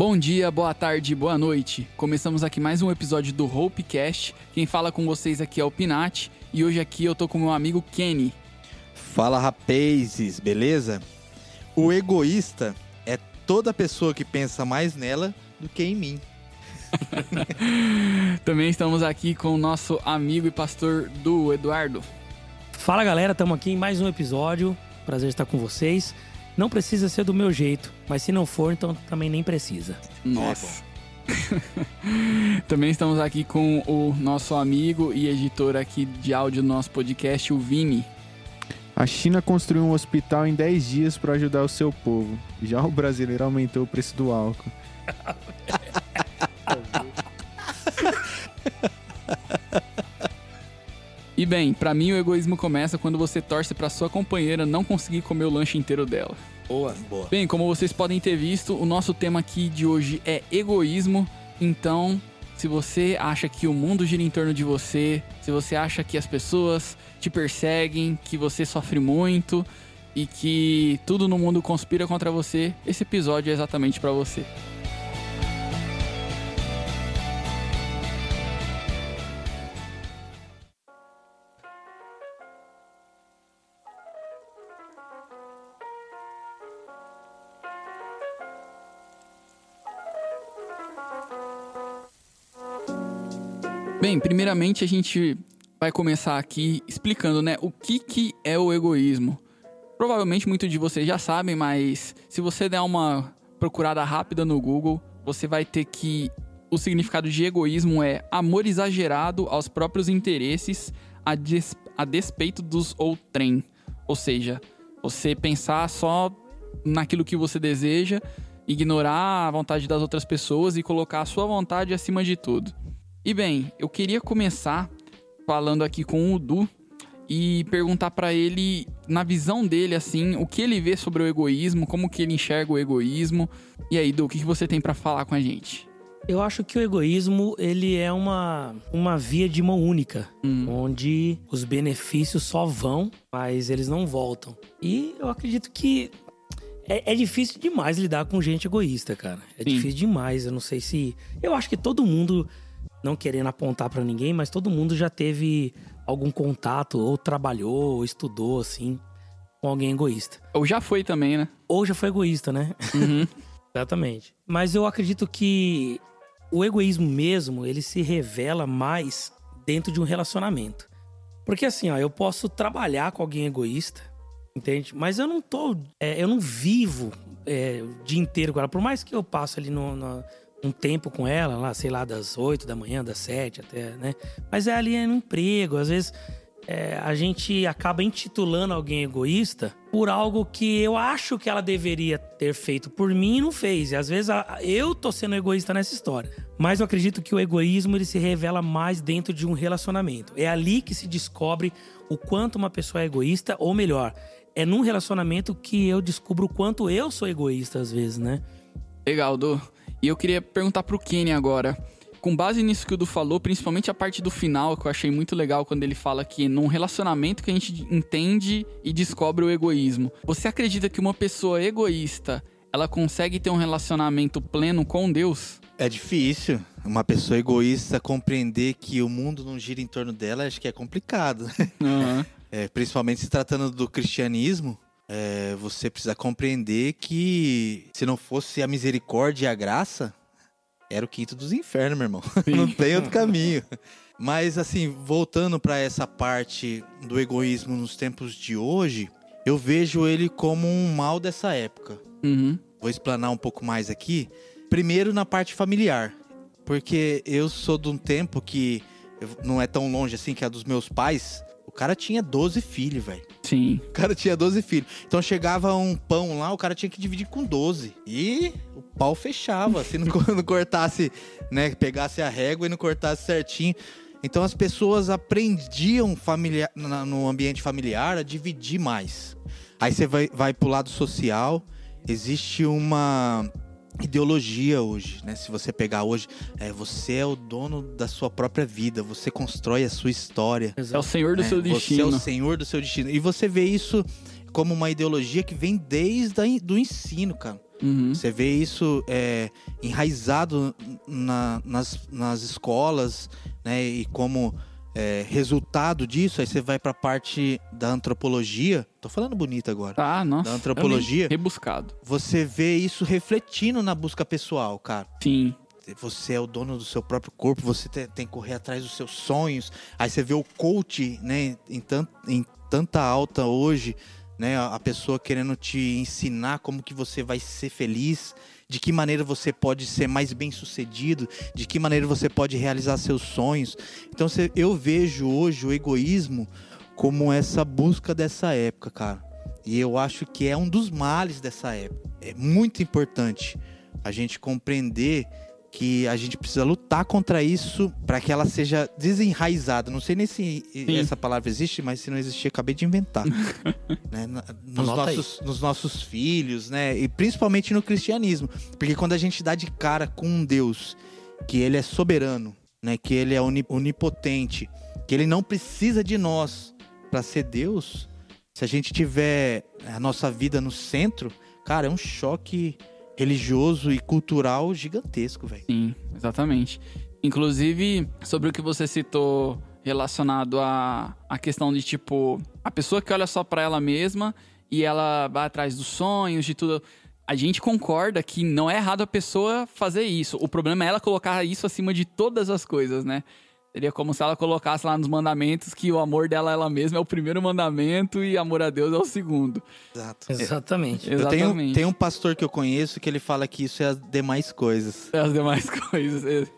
Bom dia, boa tarde, boa noite. Começamos aqui mais um episódio do Hopecast. Quem fala com vocês aqui é o Pinati e hoje aqui eu tô com meu amigo Kenny. Fala rapazes, beleza? O egoísta é toda pessoa que pensa mais nela do que em mim. Também estamos aqui com o nosso amigo e pastor do Eduardo. Fala galera, estamos aqui em mais um episódio. Prazer estar com vocês. Não precisa ser do meu jeito, mas se não for, então também nem precisa. Nossa. Também estamos aqui com o nosso amigo e editor aqui de áudio do nosso podcast, o Vini. A China construiu um hospital em 10 dias para ajudar o seu povo. Já o brasileiro aumentou o preço do álcool. E bem, pra mim o egoísmo começa quando você torce pra sua companheira não conseguir comer o lanche inteiro dela. Boa, boa. Bem, como vocês podem ter visto, o nosso tema aqui de hoje é egoísmo. Então, se você acha que o mundo gira em torno de você, se você acha que as pessoas te perseguem, que você sofre muito e que tudo no mundo conspira contra você, esse episódio é exatamente pra você. Bem, primeiramente a gente vai começar aqui explicando, né, o que, que é o egoísmo. Provavelmente muitos de vocês já sabem, mas se você der uma procurada rápida no Google, você vai ter que o significado de egoísmo é amor exagerado aos próprios interesses a, des a despeito dos outrem. Ou seja, você pensar só naquilo que você deseja, ignorar a vontade das outras pessoas e colocar a sua vontade acima de tudo. E bem, eu queria começar falando aqui com o Du e perguntar para ele, na visão dele, assim, o que ele vê sobre o egoísmo, como que ele enxerga o egoísmo. E aí, Du, o que você tem para falar com a gente? Eu acho que o egoísmo ele é uma, uma via de mão única, Hum. onde os benefícios só vão, mas eles não voltam. E eu acredito que é, é difícil demais lidar com gente egoísta, cara. É Sim. difícil demais. Eu não sei se. Eu acho que todo mundo, não querendo apontar pra ninguém, mas todo mundo já teve algum contato, ou trabalhou, ou estudou, assim, com alguém egoísta. Ou já foi também, né? Ou já foi egoísta, né? Uhum. Exatamente. Mas eu acredito que o egoísmo mesmo, ele se revela mais dentro de um relacionamento. Porque assim, ó, eu posso trabalhar com alguém egoísta, entende? Mas eu não tô, é, eu não vivo é, o dia inteiro com ela. Por mais que eu passe ali no, no- um tempo com ela, lá, sei lá, das 8 da manhã, das 7 até, né? Mas é ali no emprego, às vezes é, a gente acaba intitulando alguém egoísta por algo que eu acho que ela deveria ter feito por mim e não fez. E às vezes a- eu tô sendo egoísta nessa história. Mas eu acredito que o egoísmo ele se revela mais dentro de um relacionamento. É ali que se descobre o quanto uma pessoa é egoísta, ou melhor, é num relacionamento que eu descubro o quanto eu sou egoísta às vezes, né? Legal, Du. E eu queria perguntar pro Kenny agora. Com base nisso que o Du falou, principalmente a parte do final, que eu achei muito legal quando ele fala que num relacionamento que a gente entende e descobre o egoísmo. Você acredita que uma pessoa egoísta, ela consegue ter um relacionamento pleno com Deus? É difícil uma pessoa egoísta compreender que o mundo não gira em torno dela, acho que é complicado. Aham. É, principalmente se tratando do cristianismo, é, você precisa compreender que se não fosse a misericórdia e a graça, era o quinto dos infernos, meu irmão. não tem outro caminho. Mas assim, voltando para essa parte do egoísmo nos tempos de hoje, eu vejo ele como um mal dessa época. Uhum. Vou explanar um pouco mais aqui. Primeiro na parte familiar, porque eu sou de um tempo que não é tão longe assim que a dos meus pais. O cara tinha 12 filhos, velho. Sim. O cara tinha 12 filhos. Então chegava um pão lá, o cara tinha que dividir com 12. E o pau fechava, se não, co- não cortasse, né, pegasse a régua e não cortasse certinho. Então as pessoas aprendiam familiar, no ambiente familiar a dividir mais. Aí você vai, vai pro lado social, existe uma ideologia hoje, né? Se você pegar hoje, é, você é o dono da sua própria vida, você constrói a sua história. É o senhor do É, seu Você é destino. o senhor do seu destino. E você vê isso como uma ideologia que vem desde do ensino, cara. Uhum. Você vê isso é, enraizado na- nas, nas escolas, né? E como é, resultado disso, aí você vai pra parte da antropologia. Tô falando bonito agora. Tá, nossa. Da antropologia. Rebuscado. Você vê isso refletindo na busca pessoal, cara. Sim. Você é o dono do seu próprio corpo, você te- tem que correr atrás dos seus sonhos. Aí você vê o coach, né, em, tan- em tanta alta hoje, né, a pessoa querendo te ensinar como que você vai ser feliz, de que maneira você pode ser mais bem-sucedido, de que maneira você pode realizar seus sonhos. Então eu vejo hoje o egoísmo como essa busca dessa época, cara. E eu acho que é um dos males dessa época. É muito importante a gente compreender que a gente precisa lutar contra isso para que ela seja desenraizada. Não sei nem se Sim. essa palavra existe, mas se não existir, acabei de inventar. né? Nos, nossos, nos nossos filhos, né? E principalmente no cristianismo. Porque quando a gente dá de cara com um Deus que ele é soberano, né? Que ele é oni- onipotente, que ele não precisa de nós para ser Deus, se a gente tiver a nossa vida no centro, cara, é um choque religioso e cultural gigantesco, velho. Sim, exatamente. Inclusive, sobre o que você citou relacionado à, à questão de, tipo, a pessoa que olha só pra ela mesma e ela vai atrás dos sonhos, de tudo. A gente concorda que não é errado a pessoa fazer isso. O problema é ela colocar isso acima de todas as coisas, né? Seria como se ela colocasse lá nos mandamentos que o amor dela ela mesma é o primeiro mandamento e amor a Deus é o segundo. Exato. Exatamente. Eu tenho, Exatamente. tem um pastor que eu conheço que ele fala que isso é as demais coisas. as demais coisas.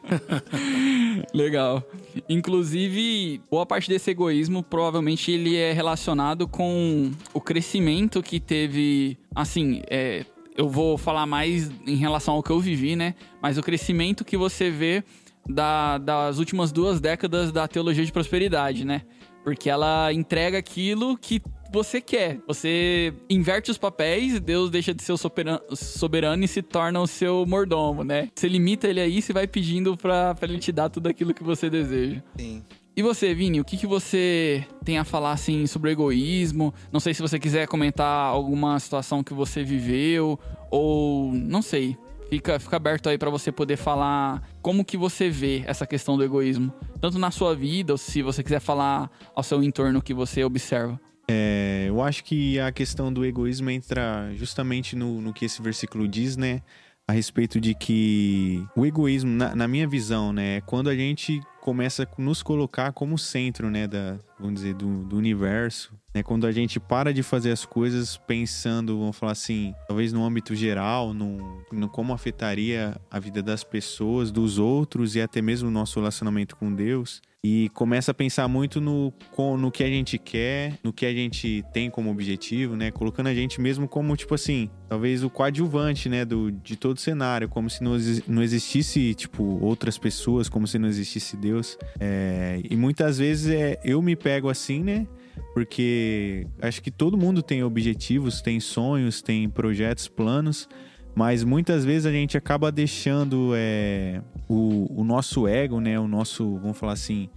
Legal. Inclusive, boa parte desse egoísmo provavelmente ele é relacionado com o crescimento que teve. Assim, é, eu vou falar mais em relação ao que eu vivi, né? Mas o crescimento que você vê da- das últimas duas décadas da teologia de prosperidade, né? Porque ela entrega aquilo que você quer. Você inverte os papéis, Deus deixa de ser o soberano, e se torna o seu mordomo, né? Você limita ele aí e vai pedindo pra, pra ele te dar tudo aquilo que você deseja. Sim. E você, Vini, o que, que você tem a falar assim sobre o egoísmo? Não sei se você quiser comentar alguma situação que você viveu ou não sei. Fica, fica aberto aí pra você poder falar como que você vê essa questão do egoísmo, tanto na sua vida ou se você quiser falar ao seu entorno que você observa. É, eu acho que a questão do egoísmo entra justamente no, no que esse versículo diz, né? A respeito de que o egoísmo, na, na minha visão, né? É quando a gente começa a nos colocar como centro, né? Da, vamos dizer, do, do universo. Né? Quando a gente para de fazer as coisas pensando, vamos falar assim, talvez no âmbito geral, no, no como afetaria a vida das pessoas, dos outros e até mesmo o nosso relacionamento com Deus e começa a pensar muito no, no que a gente quer, no que a gente tem como objetivo, né? Colocando a gente mesmo como, tipo assim, talvez o coadjuvante, né? Do, de todo o cenário, como se não, não existisse, tipo, outras pessoas, como se não existisse Deus. É, e muitas vezes é, eu me pego assim, né? Porque acho que todo mundo tem objetivos, tem sonhos, tem projetos, planos. Mas muitas vezes a gente acaba deixando é, o, o nosso ego, né? O nosso, vamos falar assim,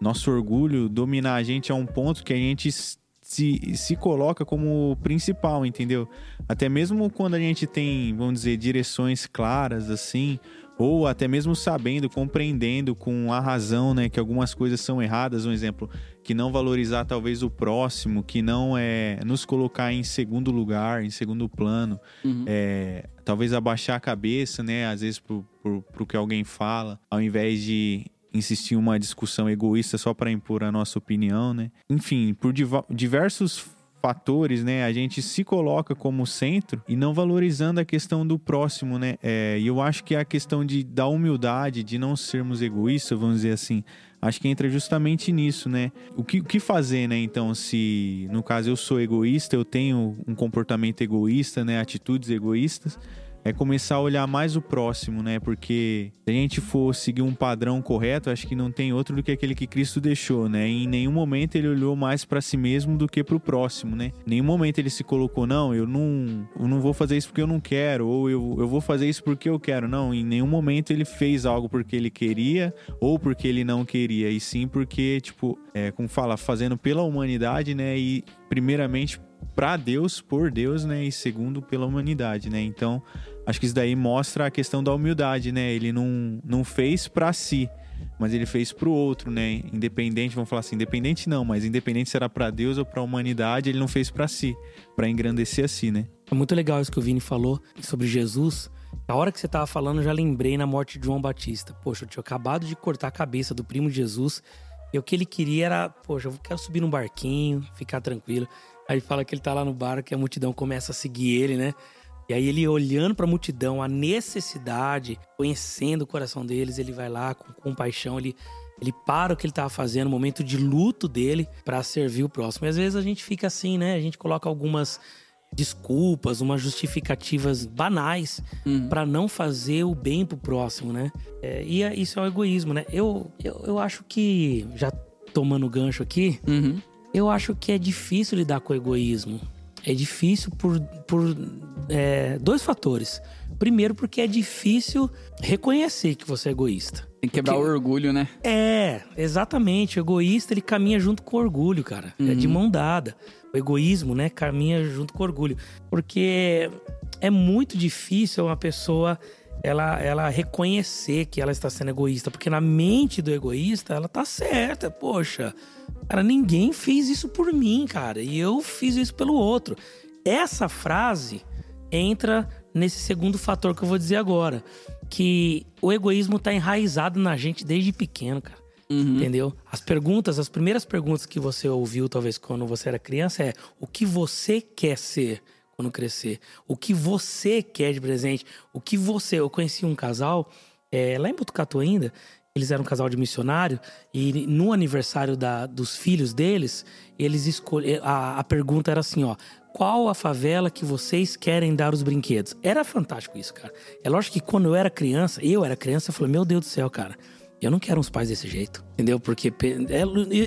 nosso orgulho dominar a gente a um ponto que a gente se, se coloca como principal, entendeu? Até mesmo quando a gente tem, vamos dizer, direções claras, assim, ou até mesmo sabendo, compreendendo com a razão, né, que algumas coisas são erradas, um exemplo, que não valorizar talvez o próximo, que não é nos colocar em segundo lugar, em segundo plano, Uhum. é, talvez abaixar a cabeça, né? Às vezes pro, pro, pro que alguém fala, ao invés de insistir em uma discussão egoísta só para impor a nossa opinião, né? Enfim, por diversos fatores, né? A gente se coloca como centro e não valorizando a questão do próximo, né? É, e eu acho que a questão de, da humildade, de não sermos egoístas, vamos dizer assim, acho que entra justamente nisso, né? O que, o que fazer, né? Então, se no caso eu sou egoísta, eu tenho um comportamento egoísta, né? Atitudes egoístas, é começar a olhar mais o próximo, né? Porque se a gente for seguir um padrão correto, acho que não tem outro do que aquele que Cristo deixou, né? E em nenhum momento ele olhou mais para si mesmo do que para o próximo, né? Em nenhum momento ele se colocou, não, eu não, eu não vou fazer isso porque eu não quero, ou eu, eu vou fazer isso porque eu quero. Não, em nenhum momento ele fez algo porque ele queria ou porque ele não queria, e sim porque, tipo, é, como fala, fazendo pela humanidade, né? E primeiramente para Deus, por Deus, né? E segundo pela humanidade, né? Então, acho que isso daí mostra a questão da humildade, né? Ele não, não fez para si, mas ele fez para o outro, né? Independente, vamos falar assim, independente não, mas independente se era para Deus ou para a humanidade, ele não fez para si, para engrandecer a si, né? É muito legal isso que o Vini falou sobre Jesus. Na hora que você tava falando, eu já lembrei na morte de João Batista. Poxa, eu tinha acabado de cortar a cabeça do primo de Jesus. E o que ele queria era, poxa, eu quero subir num barquinho, ficar tranquilo. Aí fala que ele tá lá no barco e a multidão começa a seguir ele, né? E aí ele olhando para a multidão, a necessidade, conhecendo o coração deles, ele vai lá com compaixão, ele ele para o que ele estava fazendo, o momento de luto dele, para servir o próximo. E às vezes a gente fica assim, né? A gente coloca algumas desculpas, umas justificativas banais Uhum. para não fazer o bem pro próximo, né? É, e é- isso é o egoísmo, né? Eu, eu, eu acho que, já tomando gancho aqui, Uhum. eu acho que é difícil lidar com o egoísmo. É difícil por, por é, dois fatores. Primeiro, porque é difícil reconhecer que você é egoísta. Tem que quebrar Porque- o orgulho, né? É, exatamente. O egoísta, ele caminha junto com o orgulho, cara. É de mão dada. O egoísmo, né, caminha junto com o orgulho. Porque é muito difícil uma pessoa ela, ela reconhecer que ela está sendo egoísta. Porque na mente do egoísta, ela tá certa. Poxa, cara, ninguém fez isso por mim, cara. E eu fiz isso pelo outro. Essa frase entra nesse segundo fator que eu vou dizer agora. Que o egoísmo tá enraizado na gente desde pequeno, cara. Uhum. Entendeu? As perguntas, as primeiras perguntas que você ouviu, talvez quando você era criança, é o que você quer ser quando crescer? O que você quer de presente? O que você. Eu conheci um casal, é, lá em Botucatu ainda, eles eram um casal de missionário, e no aniversário da- dos filhos deles, eles escolheram. A, a pergunta era assim, ó. Qual a favela que vocês querem dar os brinquedos? Era fantástico isso, cara. É lógico que quando eu era criança, eu era criança, eu falei, meu Deus do céu, cara. Eu não quero uns pais desse jeito, entendeu? Porque é,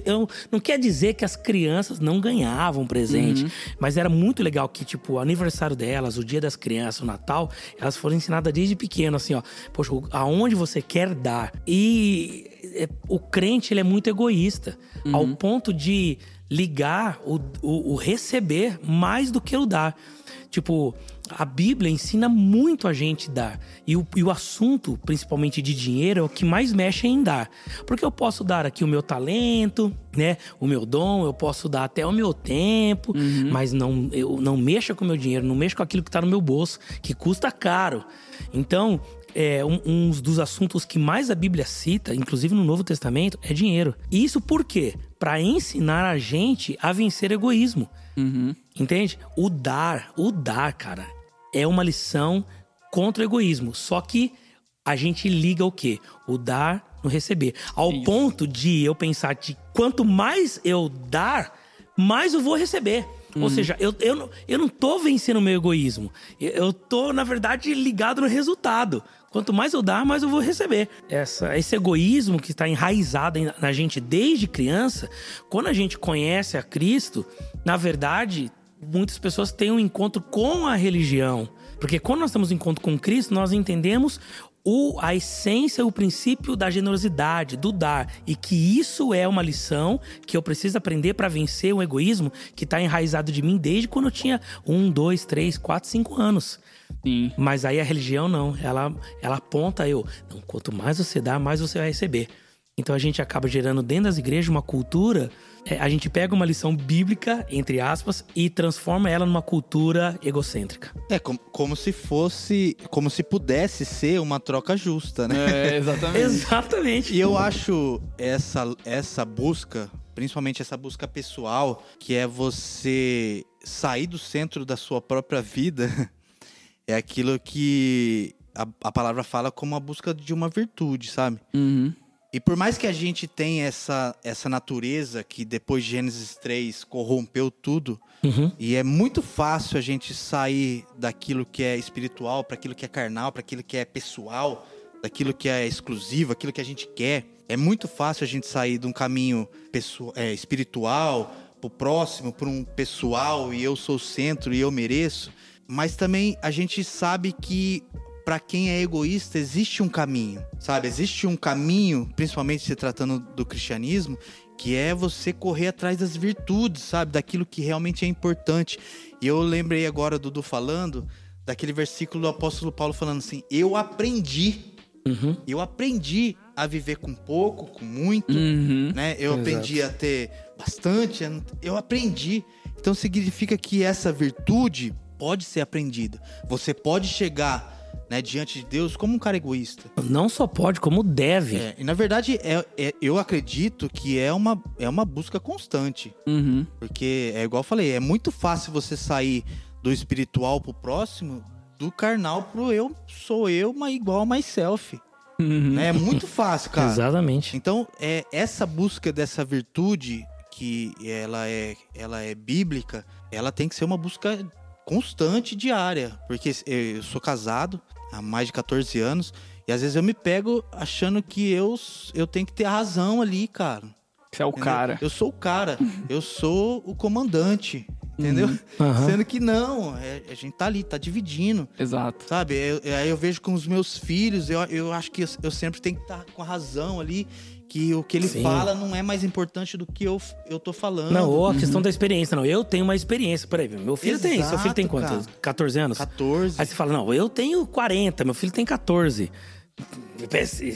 eu, não quer dizer que as crianças não ganhavam presente, mas era muito legal que, tipo, o aniversário delas, o dia das crianças, o Natal, elas foram ensinadas desde pequeno, assim, ó, poxa, aonde você quer dar. E é, o crente, ele é muito egoísta, ao ponto de ligar o, o, o receber mais do que o dar. Tipo, a Bíblia ensina muito a gente dar. E o, e o assunto, principalmente de dinheiro, é o que mais mexe em dar. Porque eu posso dar aqui o meu talento, né? O meu dom, eu posso dar até o meu tempo, mas não, eu não mexa com o meu dinheiro, não mexa com aquilo que tá no meu bolso, que custa caro. Então, é, um, um dos assuntos que mais a Bíblia cita, inclusive no Novo Testamento, é dinheiro. E isso por quê? Para ensinar a gente a vencer egoísmo. Uhum. Entende? O dar, o dar, cara, é uma lição contra o egoísmo. Só que a gente liga o quê? O dar no receber. Ao Isso. ponto de eu pensar que quanto mais eu dar, mais eu vou receber. Ou seja, eu, eu, não, eu não tô vencendo o meu egoísmo. Eu, eu tô, na verdade, ligado no resultado. Quanto mais eu dar, mais eu vou receber. Essa, esse egoísmo que está enraizado na gente desde criança, quando a gente conhece a Cristo, na verdade, muitas pessoas têm um encontro com a religião. Porque quando nós temos um encontro com Cristo, nós entendemos o, a essência, o princípio da generosidade, do dar. E que isso é uma lição que eu preciso aprender para vencer o egoísmo que está enraizado de mim desde quando eu tinha um, dois, três, quatro, cinco anos. Sim. Mas aí a religião não, ela, ela aponta eu, não, quanto mais você dá, mais você vai receber. Então a gente acaba gerando dentro das igrejas uma cultura, é, a gente pega uma lição bíblica, entre aspas, e transforma ela numa cultura egocêntrica. É como, como se fosse, como se pudesse ser uma troca justa, né? É, exatamente. Exatamente. E eu acho essa, essa busca, principalmente essa busca pessoal, que é você sair do centro da sua própria vida, é aquilo que a, a palavra fala como a busca de uma virtude, sabe? Uhum. E por mais que a gente tenha essa, essa natureza que depois de Gênesis 3 corrompeu tudo, Uhum. e é muito fácil a gente sair daquilo que é espiritual para aquilo que é carnal, para aquilo que é pessoal, daquilo que é exclusivo, aquilo que a gente quer. É muito fácil a gente sair de um caminho pessoal, é, espiritual pro próximo, para um pessoal e eu sou o centro e eu mereço. Mas também a gente sabe que para quem é egoísta existe um caminho, sabe? Existe um caminho, principalmente se tratando do cristianismo, que é você correr atrás das virtudes, sabe? Daquilo que realmente é importante. E eu lembrei agora, Dudu falando, daquele versículo do apóstolo Paulo falando assim: Eu aprendi, Uhum. eu aprendi a viver com pouco, com muito, Uhum. né? Eu Exato. aprendi a ter bastante, eu aprendi. Então significa que essa virtude pode ser aprendida. Você pode chegar né, diante de Deus como um cara egoísta. Não só pode, como deve. É, e na verdade, é, é- eu acredito que é uma, é uma busca constante. Uhum. Porque é igual eu falei, é muito fácil você sair do espiritual pro próximo, do carnal pro eu sou eu, mas igual a myself. Uhum. Né? É muito fácil, cara. Exatamente. Então, é essa busca dessa virtude que ela é, ela é bíblica, ela tem que ser uma busca constante, diária. Porque eu sou casado há mais de 14 anos e às vezes eu me pego achando que eu, eu tenho que ter a razão ali, cara. Você é o Entendeu? cara. Eu sou o cara. eu sou o comandante. Entendeu? Aham. Sendo que não, é- a gente tá ali, tá dividindo. Exato. Sabe? Eu- Aí eu, vejo com os meus filhos, eu, eu acho que eu, eu sempre tenho que estar com a razão ali, que o que ele Sim. fala não é mais importante do que eu, eu tô falando. Não, ou a questão da experiência. Não, eu tenho uma experiência. Peraí, meu filho tem. Seu filho tem Exato, quantos? cara. 14 anos? 14. Aí você fala, não, eu tenho 40, meu filho tem 14.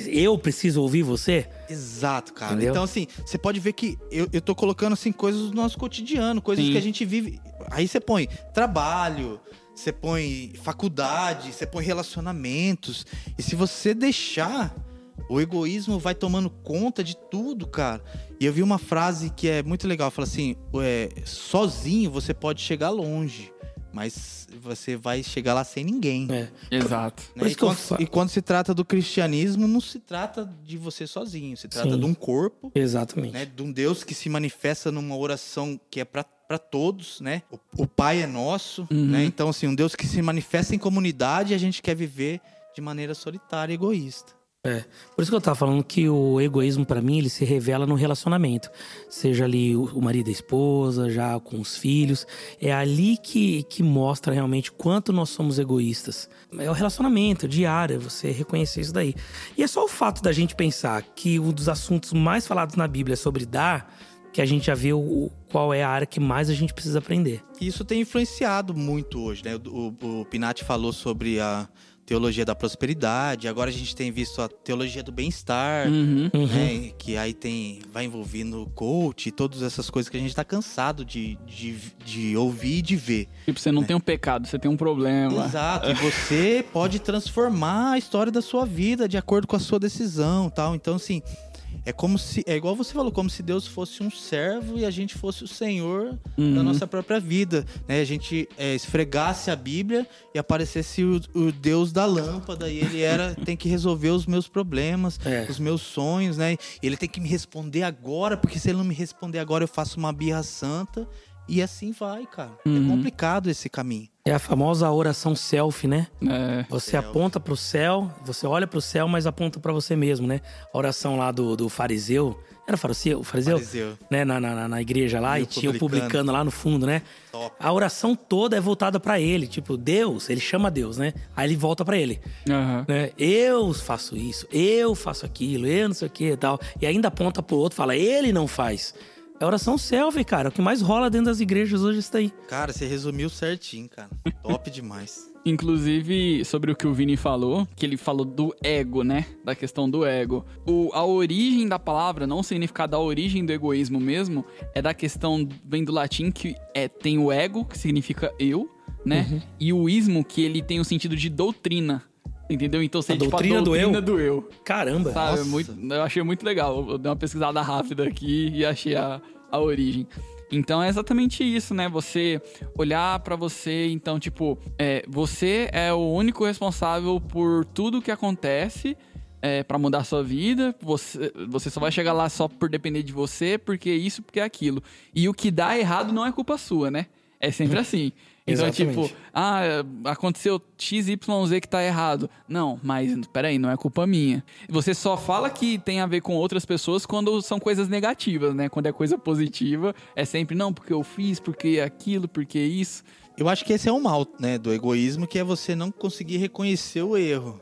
Eu preciso ouvir você? Exato, cara. Entendeu? Então, assim, você pode ver que eu, eu tô colocando, assim, coisas do nosso cotidiano, coisas Sim. que a gente vive. Aí você põe trabalho, você põe faculdade, você põe relacionamentos. E se você deixar, o egoísmo vai tomando conta de tudo, cara. E eu vi uma frase que é muito legal. Fala assim, é, sozinho você pode chegar longe, mas você vai chegar lá sem ninguém. É. Exato. né? E, eu quando, e quando se trata do cristianismo, não se trata de você sozinho, se trata Sim. de um corpo, Exatamente. né? De um Deus que se manifesta numa oração que é para todos, né? O, o Pai é nosso, Uhum. né? Então, assim, um Deus que se manifesta em comunidade e a gente quer viver de maneira solitária e egoísta. Por isso que eu tava falando que o egoísmo, pra mim, ele se revela no relacionamento. Seja ali o marido e a esposa, já com os filhos. É ali que, que mostra realmente quanto nós somos egoístas. É o relacionamento, é diário, é você reconhecer isso daí. E é só o fato da gente pensar que um dos assuntos mais falados na Bíblia é sobre dar, que a gente já vê o, qual é a área que mais a gente precisa aprender. Isso tem influenciado muito hoje, né? O, o, o Pinati falou sobre a teologia da prosperidade, agora a gente tem visto a teologia do bem-estar, Uhum. né? Que aí tem, vai envolvendo coach e todas essas coisas que a gente tá cansado de, de, de ouvir e de ver. Tipo, você não tem um pecado, você tem um problema. Exato. E você pode transformar a história da sua vida de acordo com a sua decisão, tal. Então, assim, é como se é igual você falou, como se Deus fosse um servo e a gente fosse o Senhor da Uhum. nossa própria vida, né? A gente é, esfregasse a Bíblia e aparecesse o, o Deus da lâmpada e ele era tem que resolver os meus problemas, É. os meus sonhos, né? Ele tem que me responder agora, porque se ele não me responder agora eu faço uma birra santa e assim vai, cara. Uhum. É complicado esse caminho. É a famosa oração self, né? É. Você Self. aponta pro céu, você olha pro céu, mas aponta pra você mesmo, né? A oração lá do, do fariseu. Era fariseu? fariseu? Fariseu. Né? Na, na, na igreja lá, E e, o tinha o publicano. lá no fundo, né? Top. A oração toda é voltada pra ele. Tipo, Deus, ele chama Deus, né? Aí ele volta pra ele. Aham. Né? Eu faço isso, eu faço aquilo, eu não sei o que e tal. E ainda aponta pro outro, fala, ele não faz. É oração selfie, cara. O que mais rola dentro das igrejas hoje é isso daí. Cara, você resumiu certinho, cara. Top demais. Inclusive, sobre o que o Vini falou, que ele falou do ego, né? Da questão do ego. O, a origem da palavra, não o significado da origem do egoísmo mesmo, é da questão, vem do latim, que é, tem o ego, que significa eu, né? Uhum. E o ismo, que ele tem o sentido de doutrina. Entendeu? Então, se A a doutrina fala do doutrina eu? do eu. Caramba. Sabe? Nossa. Muito, eu achei muito legal. Eu dei uma pesquisada rápida aqui e achei a, a origem. Então é exatamente isso, né? Você olhar pra você, então, tipo, é, você é o único responsável por tudo que acontece é, para mudar a sua vida. Você, você só vai chegar lá só por depender de você, porque isso, porque aquilo. E o que dá errado não é culpa sua, né? É sempre assim. Então, Exatamente. tipo, ah, aconteceu XYZ que tá errado. Não, mas peraí, não é culpa minha. Você só fala que tem a ver com outras pessoas quando são coisas negativas, né? Quando é coisa positiva, é sempre, não, porque eu fiz, porque aquilo, porque isso. Eu acho que esse é o mal, né, do egoísmo, que é você não conseguir reconhecer o erro.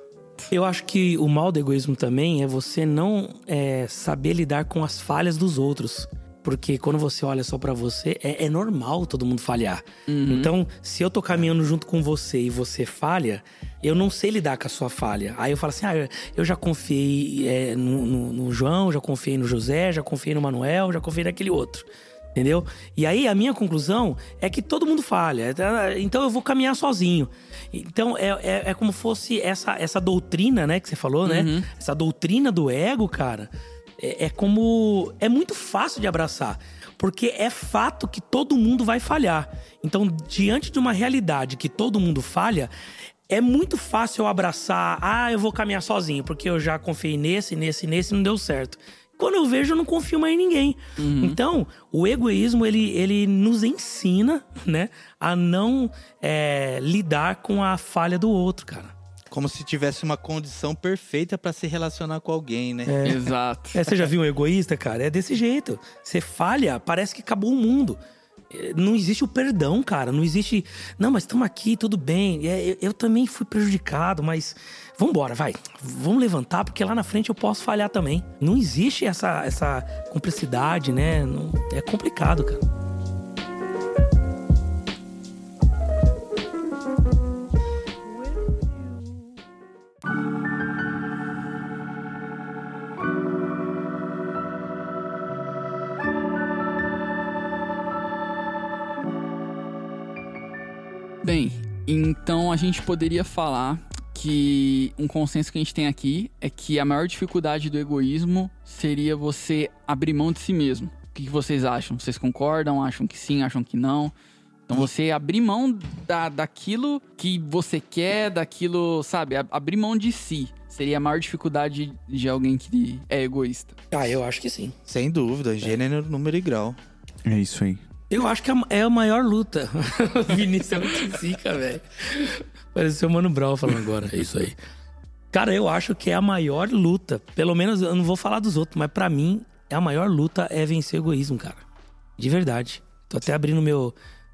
Eu acho que o mal do egoísmo também é você não é, saber lidar com as falhas dos outros. Porque quando você olha só pra você, é, é normal todo mundo falhar. Então, se eu tô caminhando junto com você e você falha, eu não sei lidar com a sua falha. Aí eu falo assim: ah, eu já confiei é, no, no- no João, já confiei no José, já confiei no Manuel, já confiei naquele outro. Entendeu? E aí a minha conclusão é que todo mundo falha. Então eu vou caminhar sozinho. Então é, é, é como fosse essa, essa doutrina, né, que você falou, né? Essa doutrina do ego, cara. É, é como. É muito fácil de abraçar. Porque é fato que todo mundo vai falhar. Então, diante de uma realidade que todo mundo falha, é muito fácil eu abraçar. Ah, eu vou caminhar sozinho, porque eu já confiei nesse, nesse, nesse e não deu certo. Quando eu vejo, eu não confio mais em ninguém. Então, o egoísmo, ele, ele nos ensina, né, a não é, lidar com a falha do outro, cara. Como se tivesse uma condição perfeita pra se relacionar com alguém, né? Exato. É, você já viu um egoísta, cara? É desse jeito. Você falha, parece que acabou o mundo. É, Não existe o perdão, cara. Não existe. Não, mas estamos aqui, tudo bem. É, eu, eu também fui prejudicado, mas vambora, vai. Vamos levantar, porque lá na frente eu posso falhar também. Não existe essa, essa cumplicidade, né? Não- é complicado, cara. Então a gente poderia falar que um consenso que a gente tem aqui é que a maior dificuldade do egoísmo seria você abrir mão de si mesmo. O que vocês acham? Vocês concordam? Acham que sim? Acham que não? Então você abrir mão da, daquilo que você quer, daquilo, sabe? Abrir mão de si seria a maior dificuldade de alguém que é egoísta. Ah, eu acho que sim. Sem dúvida, gênero, número e grau. É isso aí. Eu acho que é a- é maior luta. O Vinícius é muito zica, velho. Pareceu o Mano Brown falando agora. É isso aí. Cara, eu acho que é a maior luta. Pelo menos eu não vou falar dos outros, mas pra mim, a maior luta é vencer o egoísmo, cara. De verdade. Tô até abrindo meu,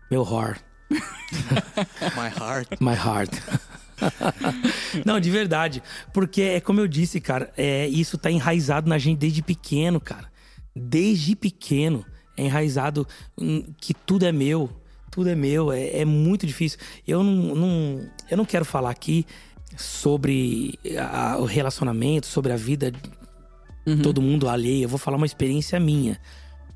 meu heart. My heart. My heart. Não, de verdade. Porque é como eu disse, cara, é, isso tá enraizado na gente desde pequeno, cara. Desde pequeno. É enraizado que tudo é meu. Tudo é meu. É, é muito difícil. Eu não, não- eu não quero falar aqui sobre a- o relacionamento, sobre a vida de todo mundo alheio. Eu vou falar uma experiência minha.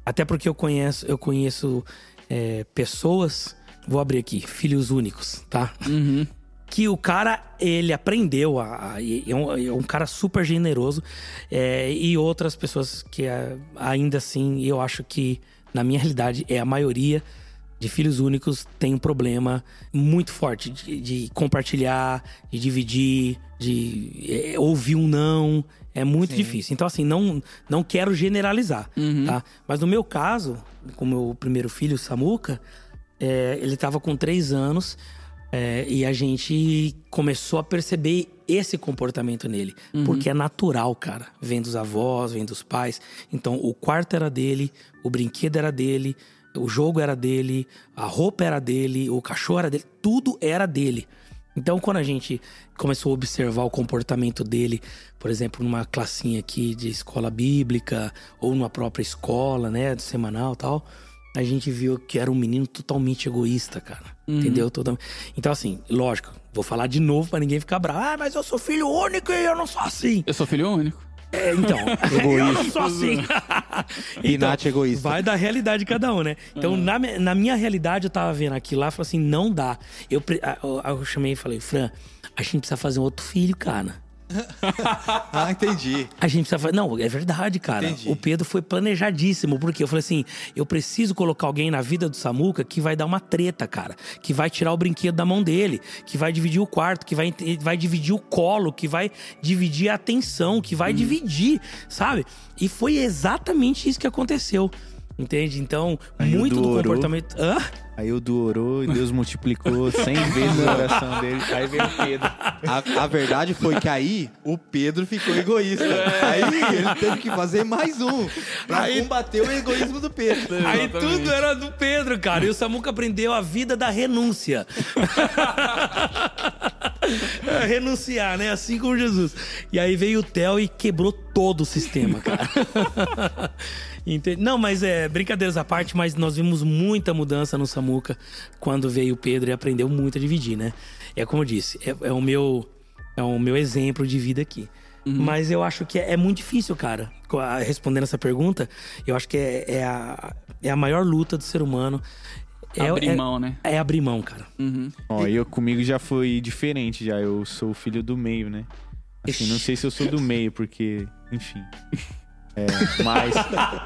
Até porque eu conheço, eu conheço é, pessoas. Vou abrir aqui, filhos únicos, tá? Uhum. que o cara, ele aprendeu a. a- é, um, é um cara super generoso. é, e outras pessoas que ainda assim, eu acho que, na minha realidade, é a maioria de filhos únicos tem um problema muito forte de, de compartilhar, de dividir, de é, ouvir um não. É muito Sim. difícil. Então, assim, não, não quero generalizar, tá? Mas no meu caso, com o meu primeiro filho, Samuca, é, ele tava com três anos é, e a gente começou a perceber esse comportamento nele. Porque é natural, cara. Vem dos avós, vem dos pais. Então, o quarto era dele, o brinquedo era dele, o jogo era dele, a roupa era dele, o cachorro era dele, tudo era dele. Então, quando a gente começou a observar o comportamento dele, por exemplo, numa classinha aqui de escola bíblica, ou numa própria escola, né, semanal e tal, a gente viu que era um menino totalmente egoísta, cara. Entendeu? Total... Então, assim, lógico, vou falar de novo pra ninguém ficar bravo. Ah, mas eu sou filho único e eu não sou assim. Eu sou filho único. É, então, eu não sou assim. Pinate egoísta. Vai da realidade de cada um, né? Então, na, mi- na minha realidade, eu tava vendo aquilo lá e falei assim: não dá. Eu, eu, eu chamei e falei, Fran, a gente precisa fazer um outro filho, cara. Ah, entendi. A gente precisa fazer. Não, é verdade, cara. Entendi. O Pedro foi planejadíssimo. Porque eu falei assim: eu preciso colocar alguém na vida do Samuca que vai dar uma treta, cara. Que vai tirar o brinquedo da mão dele, que vai dividir o quarto, que vai, vai dividir o colo, que vai dividir a atenção, que vai dividir, sabe? E foi exatamente isso que aconteceu. Entende? Então, Aí muito do comportamento. Hã? Aí o do orou e Deus multiplicou 100 vezes a oração dele. Aí veio o Pedro. A, a verdade foi que aí o Pedro ficou egoísta. É. Aí ele teve que fazer mais um pra Aí- combater o egoísmo do Pedro. Aí Exatamente. tudo era do Pedro, cara. E o Samuca aprendeu a vida da renúncia. É, Renunciar, né? Assim como Jesus. E aí veio o Theo e quebrou todo o sistema, cara. Não, mas é, brincadeiras à parte, mas nós vimos muita mudança no Samuca quando veio o Pedro e aprendeu muito a dividir, né? É como eu disse, é, é o meu é o meu exemplo de vida aqui. Mas eu acho que é, é muito difícil, cara. Respondendo essa pergunta, eu acho que é, é a, é a maior luta do ser humano. É, Abrir é, mão, né? é abrir mão, cara. Uhum. Ó, eu comigo já foi diferente já. Eu sou o filho do meio, né? Assim, não sei se eu sou do meio, porque, enfim. É, mas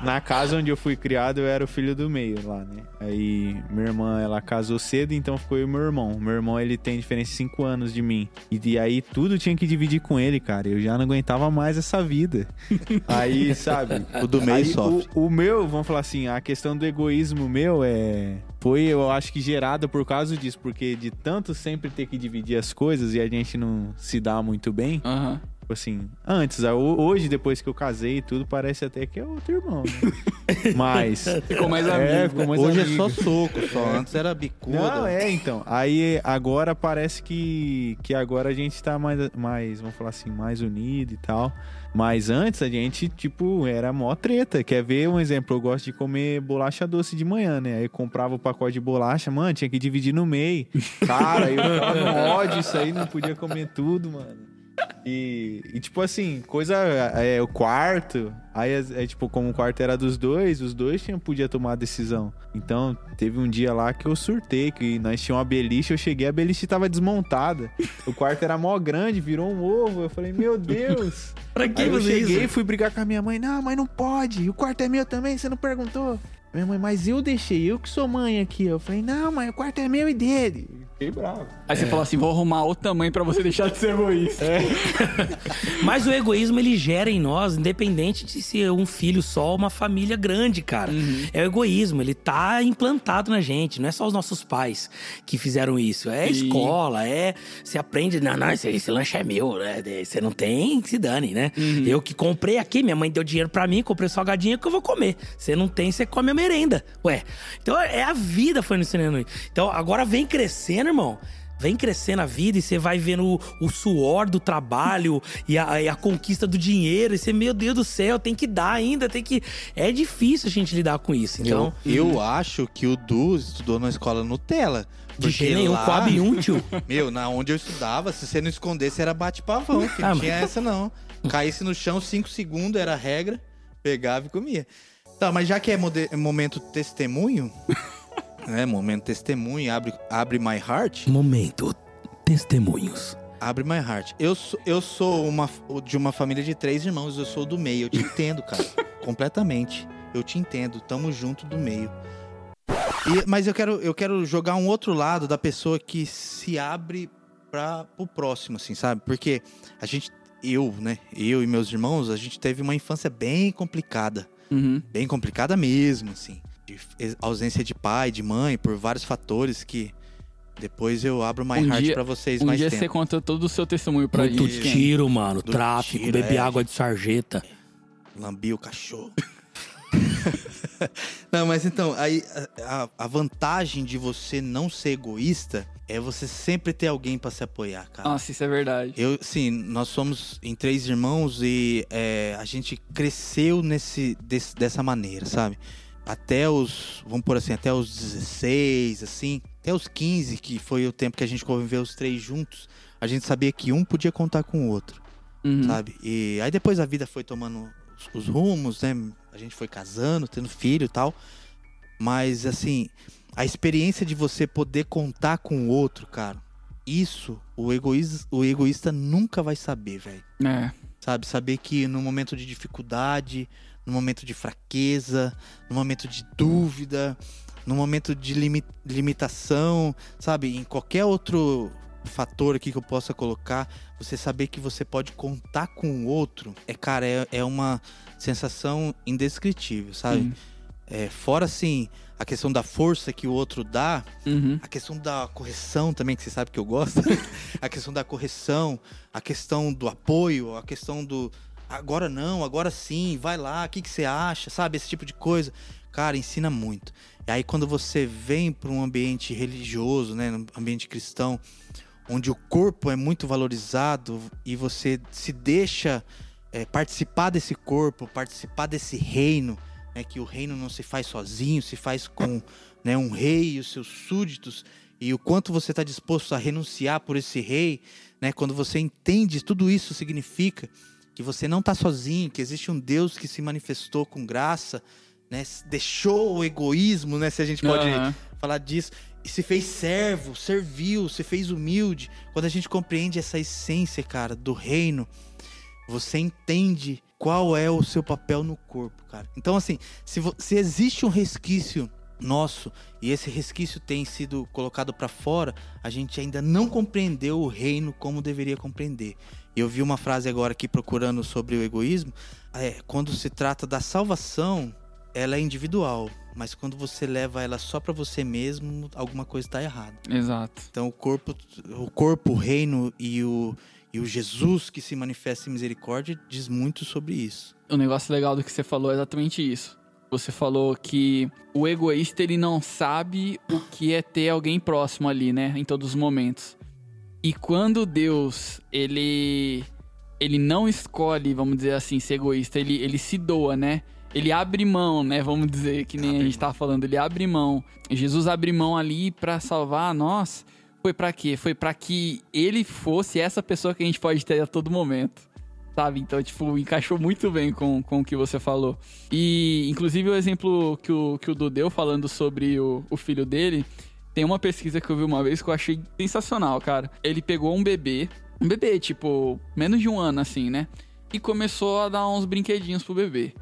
na casa onde eu fui criado, eu era o filho do meio lá, né? Aí minha irmã, ela casou cedo, então ficou eu e meu irmão. Meu irmão, ele tem diferença de 5 anos de mim. E, de aí tudo tinha que dividir com ele, cara. Eu já não aguentava mais essa vida. Aí, sabe? O do meio Aí, sofre. o, o meu, vamos falar assim, a questão do egoísmo meu é. Foi, eu acho que gerada por causa disso, porque de tanto sempre ter que dividir as coisas e a gente não se dá muito bem, Aham. Tipo assim, antes, hoje, depois que eu casei e tudo, parece até que é outro irmão, né? Mas. Ficou mais é, amigo. ficou mais Hoje amigo. é só soco, só. Antes era bicuda. Não, é, então. Aí agora parece que, que agora a gente tá mais, mais, vamos falar assim, mais unido e tal. Mas antes a gente, tipo, era mó treta. Quer ver um exemplo? Eu gosto de comer bolacha doce de manhã, né? Aí eu comprava o pacote de bolacha, mano, tinha que dividir no meio. Cara, eu ficava no ódio isso aí, não podia comer tudo, mano. E, e, tipo assim, coisa. É, o quarto. Aí, é, tipo, como o quarto era dos dois, os dois tinham, podia tomar a decisão. Então, teve um dia lá que eu surtei, que nós tínhamos uma beliche, eu cheguei, a beliche tava desmontada. O quarto era mó grande, virou um ovo. Eu falei, meu Deus. Pra que Aí eu cheguei e isso? fui brigar com a minha mãe. Não, mas não pode. O quarto é meu também, você não perguntou. Minha mãe, mas eu deixei, eu que sou mãe aqui. Eu falei, não, mas o quarto é meu e dele. Fiquei bravo. Aí você falou assim: vou arrumar outro tamanho pra você deixar de ser egoísta. Mas o egoísmo ele gera em nós, independente de ser um filho só ou uma família grande, cara. É o egoísmo, ele tá implantado na gente. Não é só os nossos pais que fizeram isso. É Sim. escola, é. Você aprende, não, não, esse, esse lanche é meu, né? Você não tem, se dane, né? Eu que comprei aqui, minha mãe deu dinheiro pra mim, comprei salgadinho que eu vou comer. Você não tem, você come a merenda. Ué. Então é a vida foi ensinando isso. Então agora vem crescendo, irmão. Vem crescendo a vida e você vai vendo o, o suor do trabalho e a, e a conquista do dinheiro. E você, meu Deus do céu, tem que dar ainda, tem que. É difícil a gente lidar com isso. Então, Eu, eu acho que o Du estudou na escola Nutella. de jeito nenhum, lá, coab tio. Meu, na onde eu estudava, se você não escondesse, era bate-pavão. filho. Ah, Não tinha essa, não. Caísse no chão, cinco segundos, era a regra. Pegava e comia. Tá, mas já que é mode- momento testemunho, né? Momento testemunho, abre, abre my heart. Momento. Testemunhos. Abre my heart. Eu sou, eu sou uma, de uma família de três irmãos, eu sou do meio. Eu te entendo, cara. completamente. Eu te entendo. Tamo junto do meio. E- mas eu quero, eu quero jogar um outro lado da pessoa que se abre para o próximo, assim, sabe? Porque a gente, eu, né? Eu e meus irmãos, a gente teve uma infância bem complicada. Uhum. Bem complicada mesmo, assim. De ausência de pai, de mãe, por vários fatores que depois eu abro my Um heart dia- pra vocês Um mais dia tempo. você conta todo o seu testemunho pra Muito gente. tiro, mano. Do Tráfico, tiro, beber é. água de sarjeta. Lambi o cachorro. não, mas então, aí a, a- vantagem de você não ser egoísta é você sempre ter alguém pra se apoiar, cara. Nossa, isso é verdade. Eu, sim, nós somos em três irmãos e é, a gente cresceu nesse, desse- dessa maneira, sabe? Até os, vamos por assim, até os 16, assim, até os 15, que foi o tempo que a gente conviveu os três juntos, a gente sabia que um podia contar com o outro Uhum. sabe? E aí depois a vida foi tomando os, os rumos, né? A gente foi casando, tendo filho e tal. Mas assim, a experiência de você poder contar com o outro, cara, isso o egoísta, o egoísta nunca vai saber, velho. É. Sabe? Saber que no momento de dificuldade, no momento de fraqueza, no momento de dúvida, no momento de limi- limitação, sabe? Em qualquer outro fator aqui que eu possa colocar, você saber que você pode contar com o outro, é, cara, é, é uma sensação indescritível, sabe? Sim. é, fora assim, a questão da força que o outro dá, Uhum. a questão da correção também, que você sabe que eu gosto, a questão da correção, a questão do apoio, a questão do agora não, agora sim, vai lá, o que, que você acha, sabe? Esse tipo de coisa. Cara, ensina muito. E aí, quando você vem para um ambiente religioso, né, um ambiente cristão, onde o corpo é muito valorizado e você se deixa é, participar desse corpo, participar desse reino, né, que o reino não se faz sozinho, se faz com né, um rei e os seus súditos, e o quanto você está disposto a renunciar por esse rei, né, quando você entende tudo isso significa que você não está sozinho, que existe um Deus que se manifestou com graça, né, deixou o egoísmo, né, se a gente pode Aham. falar disso. E se fez servo, serviu, se fez humilde. Quando a gente compreende essa essência, cara, do reino, você entende qual é o seu papel no corpo, cara. Então, assim, se, se existe um resquício nosso e esse resquício tem sido colocado pra fora, a gente ainda não compreendeu o reino como deveria compreender. Eu vi uma frase agora aqui procurando sobre o egoísmo. É, quando se trata da salvação, ela é individual, mas quando você leva ela só pra você mesmo, alguma coisa está errada. Exato. Então o corpo, o corpo, o reino e o, e o Jesus que se manifesta em misericórdia diz muito sobre isso. O negócio legal do que você falou é exatamente isso. Você falou que o egoísta ele não sabe o que é ter alguém próximo ali, né, em todos os momentos. E quando Deus, ele ele não escolhe, vamos dizer assim, ser egoísta, ele, ele se doa, né? Ele abre mão, né? Vamos dizer, que nem Abre a gente tava falando, ele abre mão. Jesus abre mão ali pra salvar nós. Foi pra quê? Foi pra que ele fosse essa pessoa que a gente pode ter a todo momento sabe? Então, tipo, encaixou muito bem com, com o que você falou. E, inclusive, o exemplo que o, que o Du deu falando sobre o, o filho dele, tem uma pesquisa que eu vi uma vez que eu achei sensacional, cara. Ele pegou um bebê, um bebê, tipo, menos de um ano, assim, né? E começou a dar uns brinquedinhos pro bebê.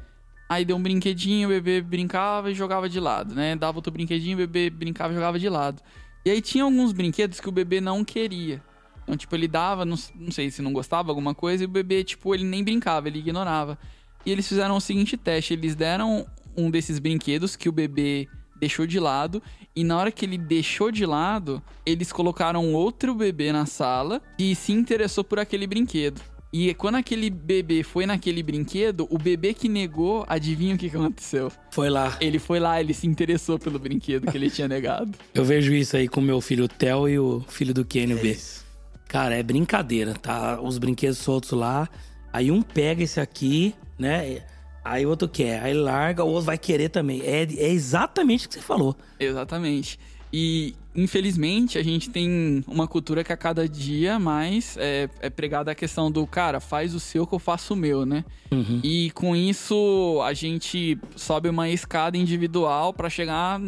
Aí deu um brinquedinho, o bebê brincava e jogava de lado, né? Dava outro brinquedinho, o bebê brincava e jogava de lado. E aí tinha alguns brinquedos que o bebê não queria. Então, tipo, ele dava, não, não sei se não gostava alguma coisa, e o bebê, tipo, ele nem brincava, ele ignorava. E eles fizeram o seguinte teste: eles deram um desses brinquedos que o bebê deixou de lado, e na hora que ele deixou de lado, eles colocaram outro bebê na sala e se interessou por aquele brinquedo. E quando aquele bebê foi naquele brinquedo, o bebê que negou, adivinha o que aconteceu? Foi lá. Ele foi lá, ele se interessou pelo brinquedo que ele tinha negado. Eu vejo isso aí com o meu filho Theo e o filho do Kenny É B. isso. Cara, é brincadeira, tá? Os brinquedos soltos lá. Aí um pega esse aqui, né? Aí o outro quer. Aí larga, o outro vai querer também. É, é exatamente o que você falou. Exatamente. E, infelizmente, a gente tem uma cultura que a cada dia mais é, é pregada a questão do cara, faz o seu que eu faço o meu, né? Uhum. E com isso, a gente sobe uma escada individual pra chegar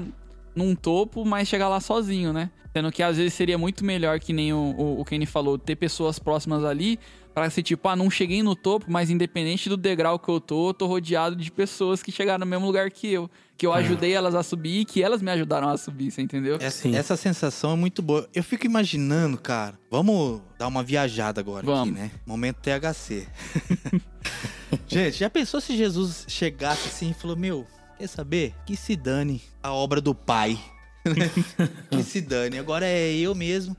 num topo, mas chegar lá sozinho, né? Sendo que às vezes seria muito melhor, que nem o, o, o Kenny falou, ter pessoas próximas ali pra ser tipo, ah, não cheguei no topo, mas independente do degrau que eu tô, eu tô rodeado de pessoas que chegaram no mesmo lugar que eu. Que eu ajudei elas a subir e que elas me ajudaram a subir, você entendeu? Essa, essa sensação é muito boa. Eu fico imaginando, cara. Vamos dar uma viajada agora Vamos. aqui, né? Momento THC. Gente, já pensou se Jesus chegasse assim e falou: Meu, quer saber? Que se dane a obra do Pai. que se dane. Agora é eu mesmo.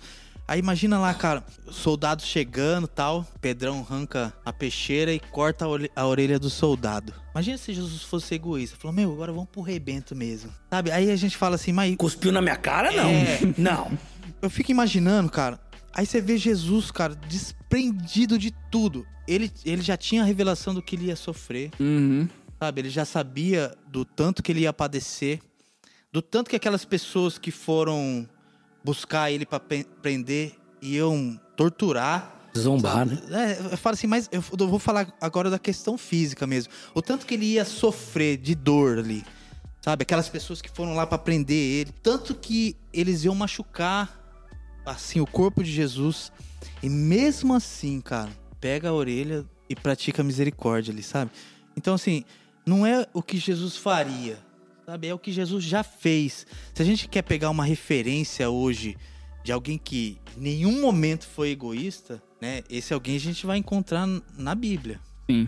Aí imagina lá, cara, soldado chegando tal, Pedrão arranca a peixeira e corta a orelha- do soldado. Imagina se Jesus fosse egoísta. Falou, meu, agora vamos pro rebento mesmo. Sabe? Aí a gente fala assim, mas Cuspiu na minha cara? Não. É. Não. eu fico imaginando, cara. Aí você vê Jesus, cara, desprendido de tudo. Ele, ele já tinha a revelação do que ele ia sofrer, Uhum. sabe? Ele já sabia do tanto que ele ia padecer, do tanto que aquelas pessoas que foram buscar ele pe- prender iam torturar. Zombar, né? É, eu falo assim, mas eu vou falar agora da questão física mesmo. O tanto que ele ia sofrer de dor ali. Sabe? Aquelas pessoas que foram lá pra prender ele. Tanto que eles iam machucar, assim, o corpo de Jesus. E mesmo assim, cara, pega a orelha e pratica misericórdia ali, sabe? Então, assim, não é o que Jesus faria, sabe? É o que Jesus já fez. Se a gente quer pegar uma referência hoje de alguém que em nenhum momento foi egoísta, né? Esse alguém a gente vai encontrar na Bíblia. Sim.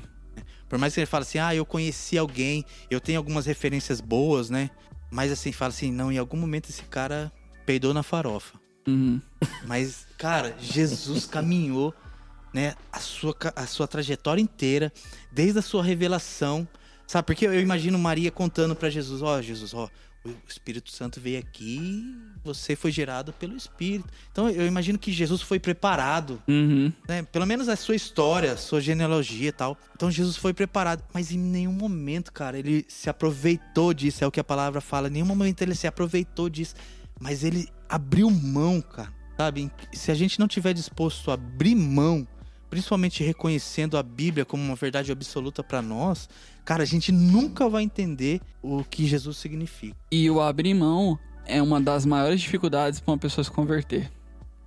Por mais que ele fale assim, ah, eu conheci alguém, eu tenho algumas referências boas, né? Mas assim, fala assim, não, em algum momento esse cara peidou na farofa. Uhum. Mas, cara, Jesus caminhou, né, a sua, a sua trajetória inteira, desde a sua revelação. Sabe, porque eu imagino Maria contando pra Jesus, ó, Jesus, ó, o Espírito Santo veio aqui, você foi gerado pelo Espírito. Então eu imagino que Jesus foi preparado Uhum. né? Pelo menos a sua história, a sua genealogia e tal. Então Jesus foi preparado, mas em nenhum momento, cara, ele se aproveitou disso, é o que a palavra fala. Em nenhum momento ele se aproveitou disso, mas ele abriu mão, cara. Sabe? Se a gente não tiver disposto a abrir mão, principalmente reconhecendo a Bíblia como uma verdade absoluta pra nós, cara, a gente nunca vai entender o que Jesus significa. E o abrir mão é uma das maiores dificuldades para uma pessoa se converter.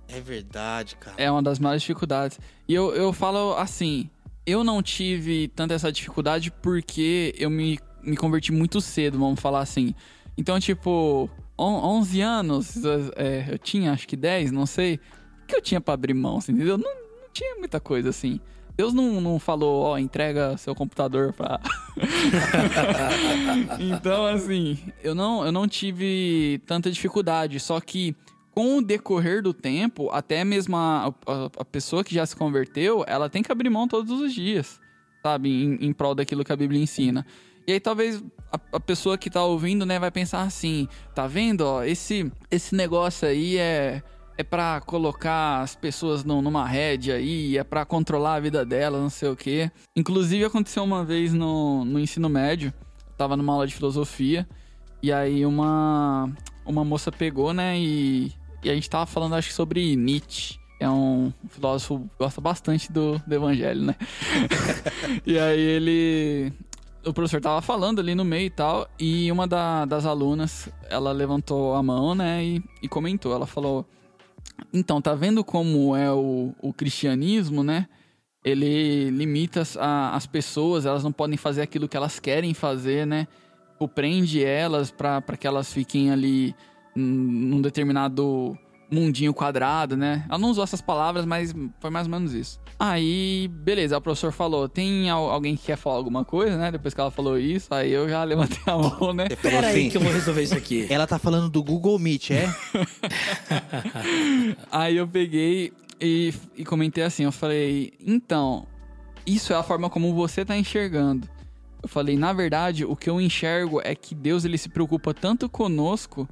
É verdade, cara. É uma das maiores dificuldades. E eu, eu falo assim, eu não tive tanta essa dificuldade porque eu me, me converti muito cedo, vamos falar assim. Então, tipo, on- 11 anos, é, eu tinha acho que 10, não sei. O que eu tinha pra abrir mão, entendeu? Não tinha muita coisa assim. Deus não, não falou, ó, entrega seu computador pra. então, assim, eu não, eu não tive tanta dificuldade. Só que com o decorrer do tempo, até mesmo a, a, a pessoa que já se converteu, ela tem que abrir mão todos os dias, sabe? Em, em prol daquilo que a Bíblia ensina. E aí talvez a, a pessoa que tá ouvindo, né, vai pensar assim, tá vendo, ó, esse, esse negócio aí é, é pra colocar as pessoas num- numa rédea aí, é pra controlar a vida delas, não sei o quê. Inclusive aconteceu uma vez no, no ensino médio, tava numa aula de filosofia, e aí uma, uma moça pegou, né, e, e a gente tava falando, acho que sobre Nietzsche. É um filósofo que gosta bastante do, do evangelho, né? e aí ele. O professor tava falando ali no meio e tal, e uma da- das alunas, ela levantou a mão, né, e, e comentou. Ela falou: Então, tá vendo como é o, o cristianismo, né? Ele limita as, a- as pessoas, elas não podem fazer aquilo que elas querem fazer, né? Tipo, prende elas pra que elas fiquem ali num determinado mundinho quadrado, né? Ela não usou essas palavras, mas foi mais ou menos isso. Aí, beleza, o professor falou: tem al- alguém que quer falar alguma coisa, né? Depois que ela falou isso, aí eu já levantei a mão, né? Pera aí assim, que eu vou resolver isso aqui. ela tá falando do Google Meet, é? Aí eu peguei e, e comentei assim, eu falei, então, isso é a forma como você tá enxergando. Eu falei, na verdade, o que eu enxergo é que Deus ele se preocupa tanto conosco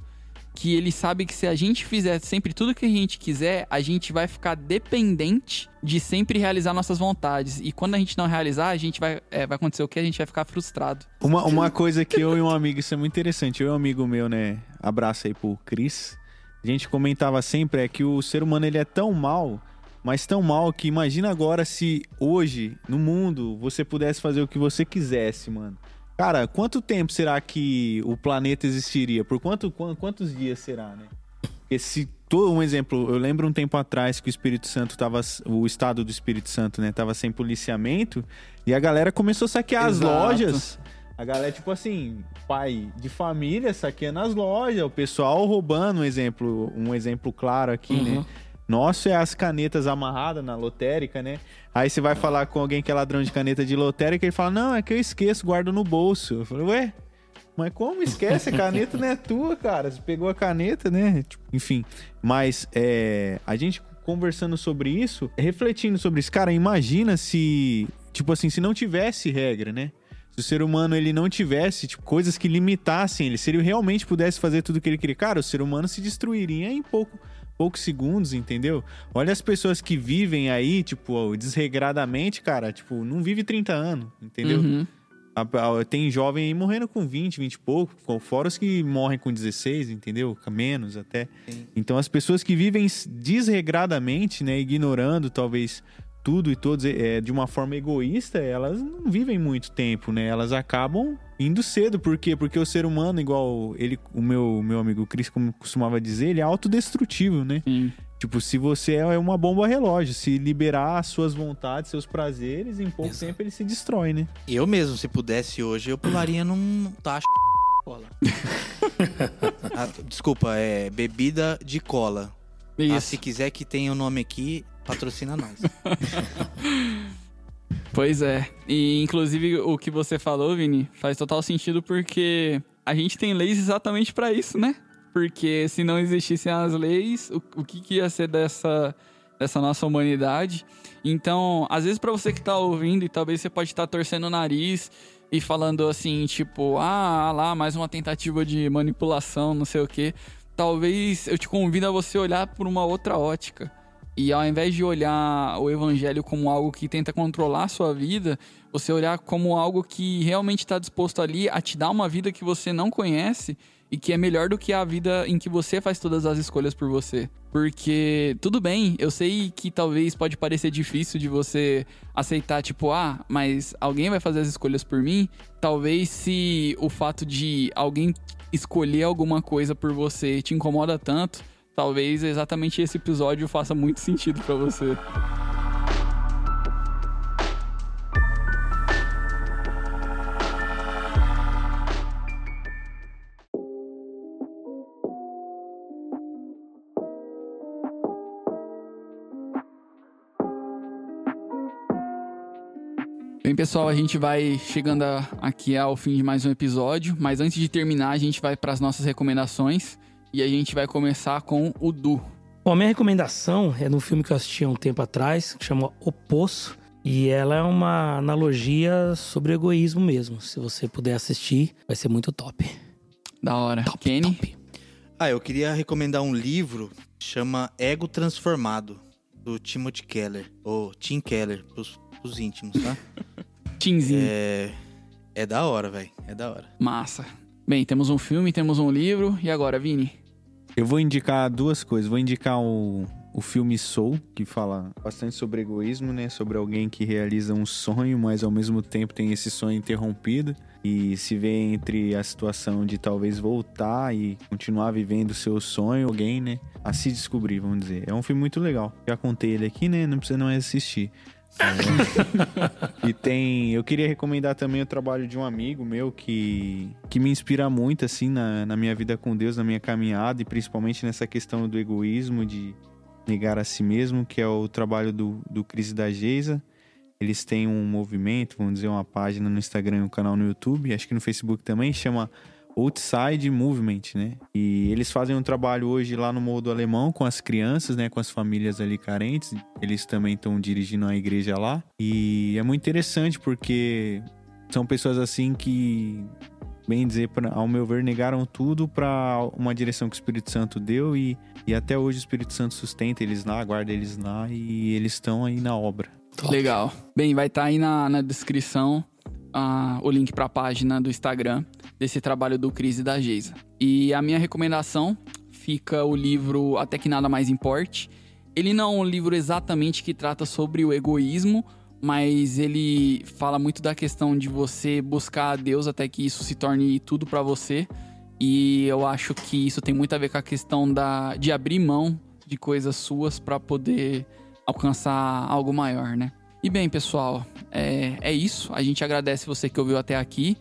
que ele sabe que se a gente fizer sempre tudo que a gente quiser, a gente vai ficar dependente de sempre realizar nossas vontades. E quando a gente não realizar, a gente vai, é, vai acontecer o que? A gente vai ficar frustrado. Uma, uma coisa que eu e um amigo, isso é muito interessante. Eu e um amigo meu, né? Abraço aí pro Cris. A gente comentava sempre é que o ser humano ele é tão mal, mas tão mal que imagina agora se hoje, no mundo, você pudesse fazer o que você quisesse, mano. Cara, quanto tempo será que o planeta existiria? Por quanto, quan- quantos dias será, né? Porque se todo um exemplo, eu lembro um tempo atrás que o Espírito Santo tava o estado do Espírito Santo, né, tava sem policiamento e a galera começou a saquear as Exato. lojas. A galera, tipo assim, pai de família saqueando as lojas, o pessoal roubando, um exemplo, um exemplo claro aqui, né? Nosso é as canetas amarradas na lotérica, né? Aí você vai falar com alguém que é ladrão de caneta de lotérica, ele fala: Não, é que eu esqueço, guardo no bolso. Eu falei, ué, mas como esquece? A caneta não é tua, cara. Você pegou a caneta, né? Tipo, enfim. Mas é, a gente conversando sobre isso, refletindo sobre isso, cara, imagina se, tipo assim, se não tivesse regra, né? Se o ser humano ele não tivesse tipo, coisas que limitassem ele, se ele realmente pudesse fazer tudo o que ele queria, cara, o ser humano se destruiria em pouco, poucos segundos, entendeu? Olha as pessoas que vivem aí, tipo, desregradamente, cara, tipo, não vive 30 anos, entendeu? Uhum. Tem jovem aí morrendo com 20, 20 e pouco, com- fora os que morrem com 16, entendeu? Menos até. Sim. Então as pessoas que vivem desregradamente, né, ignorando talvez tudo e todos é, de uma forma egoísta, elas não vivem muito tempo, né? Elas acabam indo cedo, por quê? Porque o ser humano, igual ele, o meu, meu amigo Cris como costumava dizer, ele é autodestrutivo, né? Sim. Tipo, se você é uma bomba relógio, se liberar as suas vontades, seus prazeres, em pouco Exato. tempo ele se destrói, né? Eu mesmo, se pudesse hoje, eu pularia num tacho de cola. Ah, desculpa, é bebida de cola. Ah, se quiser que tenha o nome aqui, patrocina nós. Pois é. E inclusive o que você falou, Vini, faz total sentido porque a gente tem leis exatamente para isso, né? Porque se não existissem as leis, o, o que, que ia ser dessa, dessa nossa humanidade? Então, às vezes para você que tá ouvindo e talvez você pode estar tá torcendo o nariz e falando assim, tipo, ah, lá, mais uma tentativa de manipulação, não sei o quê. Talvez eu te convido a você olhar por uma outra ótica. E ao invés de olhar o evangelho como algo que tenta controlar a sua vida, você olhar como algo que realmente está disposto ali a te dar uma vida que você não conhece e que é melhor do que a vida em que você faz todas as escolhas por você. Porque tudo bem, eu sei que talvez pode parecer difícil de você aceitar, tipo, ah, mas alguém vai fazer as escolhas por mim. Talvez se o fato de alguém escolher alguma coisa por você te incomoda tanto, talvez exatamente esse episódio faça muito sentido para você. Bem, pessoal, a gente vai chegando aqui ao fim de mais um episódio, mas antes de terminar, a gente vai para as nossas recomendações. E a gente vai começar com o Du. Bom, a minha recomendação é num filme que eu assisti há um tempo atrás, que chama O Poço. E ela é uma analogia sobre egoísmo mesmo. Se você puder assistir, vai ser muito top. Da hora. Top, Kenny? top. Ah, eu queria recomendar um livro chama Ego Transformado, do Timothy Keller, ou Tim Keller, pros, pros íntimos, tá? Tinzinho. é, é da hora, velho. É da hora. Massa. Bem, temos um filme, temos um livro. E agora, Vini? Eu vou indicar duas coisas. Vou indicar o, o filme Soul, que fala bastante sobre egoísmo, né? Sobre alguém que realiza um sonho, mas ao mesmo tempo tem esse sonho interrompido. E se vê entre a situação de talvez voltar e continuar vivendo o seu sonho, alguém, né? A se descobrir, vamos dizer. É um filme muito legal. Já contei ele aqui, né? Não precisa não assistir. É. e tem. Eu queria recomendar também o trabalho de um amigo meu que, que me inspira muito, assim, na, na minha vida com Deus, na minha caminhada, e principalmente nessa questão do egoísmo, de negar a si mesmo, que é o trabalho do, do Cris da Geisa. Eles têm um movimento, vamos dizer, uma página no Instagram e um canal no YouTube, acho que no Facebook também, chama Outside Movement, né? E eles fazem um trabalho hoje lá no modo alemão com as crianças, né? Com as famílias ali carentes. Eles também estão dirigindo a igreja lá. E é muito interessante porque são pessoas assim que, bem dizer, pra, ao meu ver, negaram tudo para uma direção que o Espírito Santo deu e, e até hoje o Espírito Santo sustenta eles lá, guarda eles lá e eles estão aí na obra. Legal. Bem, vai estar aí na, na descrição o link para a página do Instagram desse trabalho do Cris e da Geisa. E a minha recomendação fica o livro Até que Nada Mais Importe. Ele não é um livro exatamente que trata sobre o egoísmo, mas ele fala muito da questão de você buscar a Deus até que isso se torne tudo para você. E eu acho que isso tem muito a ver com a questão da, de abrir mão de coisas suas para poder alcançar algo maior, né? E bem, pessoal, é, é isso. A gente agradece você que ouviu até aqui.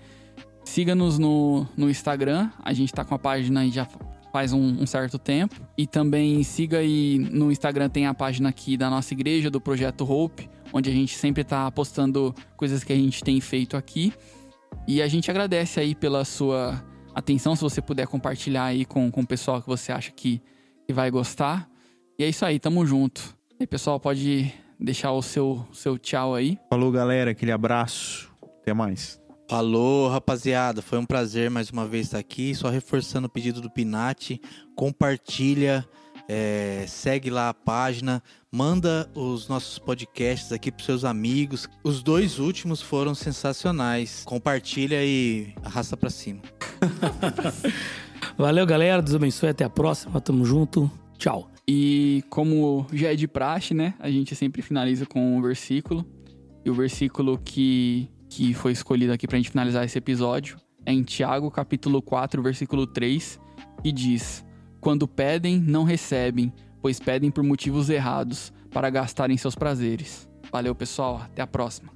Siga-nos no, no Instagram. A gente tá com a página já faz um, um, certo tempo. E também siga aí no Instagram, tem a página aqui da nossa igreja, do Projeto Hope, onde a gente sempre tá postando coisas que a gente tem feito aqui. E a gente agradece aí pela sua atenção, se você puder compartilhar aí com, com o pessoal que você acha que, que vai gostar. E é isso aí, tamo junto. E aí, pessoal, pode deixar o seu, seu tchau aí. Falou, galera. Aquele abraço. Até mais. Falou, rapaziada. Foi um prazer mais uma vez estar aqui. Só reforçando o pedido do Pinati. Compartilha, é, segue lá a página, manda os nossos podcasts aqui para seus amigos. Os dois últimos foram sensacionais. Compartilha e arrasta para cima. Valeu, galera. Deus abençoe. Até a próxima. Tamo junto. Tchau. E como já é de praxe, né? A gente sempre finaliza com um versículo. E o versículo que, que foi escolhido aqui pra gente finalizar esse episódio é em Tiago, capítulo 4, versículo 3, que diz: Quando pedem, não recebem, pois pedem por motivos errados, para gastarem seus prazeres. Valeu, pessoal. Até a próxima.